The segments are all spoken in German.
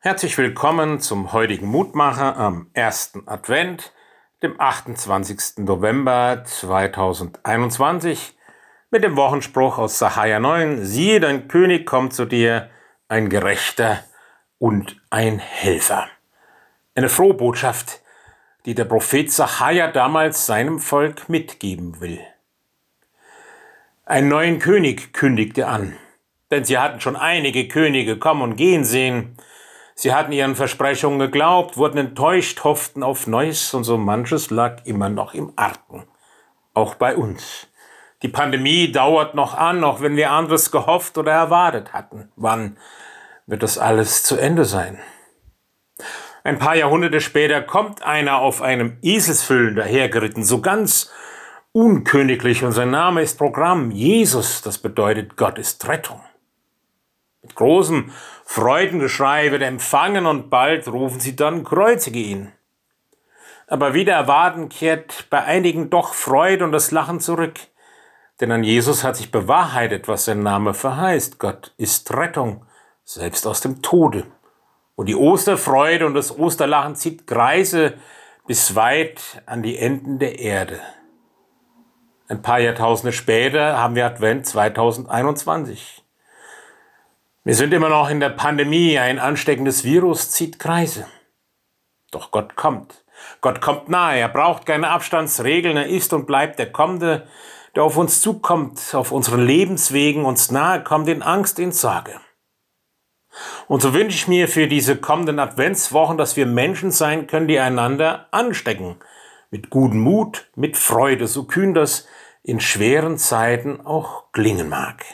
Herzlich willkommen zum heutigen Mutmacher am ersten Advent, dem 28. November 2021, mit dem Wochenspruch aus Sahaja 9, siehe, dein König kommt zu dir, ein Gerechter und ein Helfer. Eine frohe Botschaft, die der Prophet Sahaja damals seinem Volk mitgeben will. Einen neuen König kündigte an, denn sie hatten schon einige Könige kommen und gehen sehen, Sie hatten ihren Versprechungen geglaubt, wurden enttäuscht, hofften auf Neues und so manches lag immer noch im Argen. Auch bei uns. Die Pandemie dauert noch an, auch wenn wir anderes gehofft oder erwartet hatten. Wann wird das alles zu Ende sein? Ein paar Jahrhunderte später kommt einer auf einem Eselsfüllen dahergeritten, so ganz unköniglich, und sein Name ist Programm. Jesus, das bedeutet Gott ist Rettung. Mit großem Freudengeschrei wird empfangen und bald rufen sie dann, kreuzige ihn. Aber wieder erwarten kehrt bei einigen doch Freude und das Lachen zurück. Denn an Jesus hat sich bewahrheitet, was sein Name verheißt. Gott ist Rettung, selbst aus dem Tode. Und die Osterfreude und das Osterlachen zieht Kreise bis weit an die Enden der Erde. Ein paar Jahrtausende später haben wir Advent 2021. Wir sind immer noch in der Pandemie, ein ansteckendes Virus zieht Kreise. Doch Gott kommt. Gott kommt nahe, er braucht keine Abstandsregeln, er ist und bleibt der Kommende, der auf uns zukommt, auf unseren Lebenswegen uns nahe kommt in Angst, in Sorge. Und so wünsche ich mir für diese kommenden Adventswochen, dass wir Menschen sein können, die einander anstecken. Mit gutem Mut, mit Freude, so kühn das in schweren Zeiten auch klingen mag.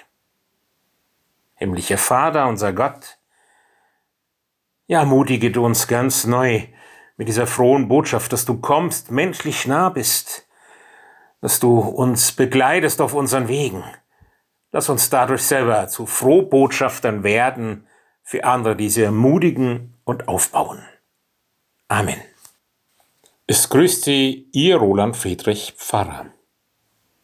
Himmlischer Vater, unser Gott, ja, ermutige du uns ganz neu mit dieser frohen Botschaft, dass du kommst, menschlich nah bist, dass du uns begleitest auf unseren Wegen. Lass uns dadurch selber zu Frohbotschaftern werden für andere, die sie ermutigen und aufbauen. Amen. Es grüßt Sie, Ihr Roland Friedrich Pfarrer.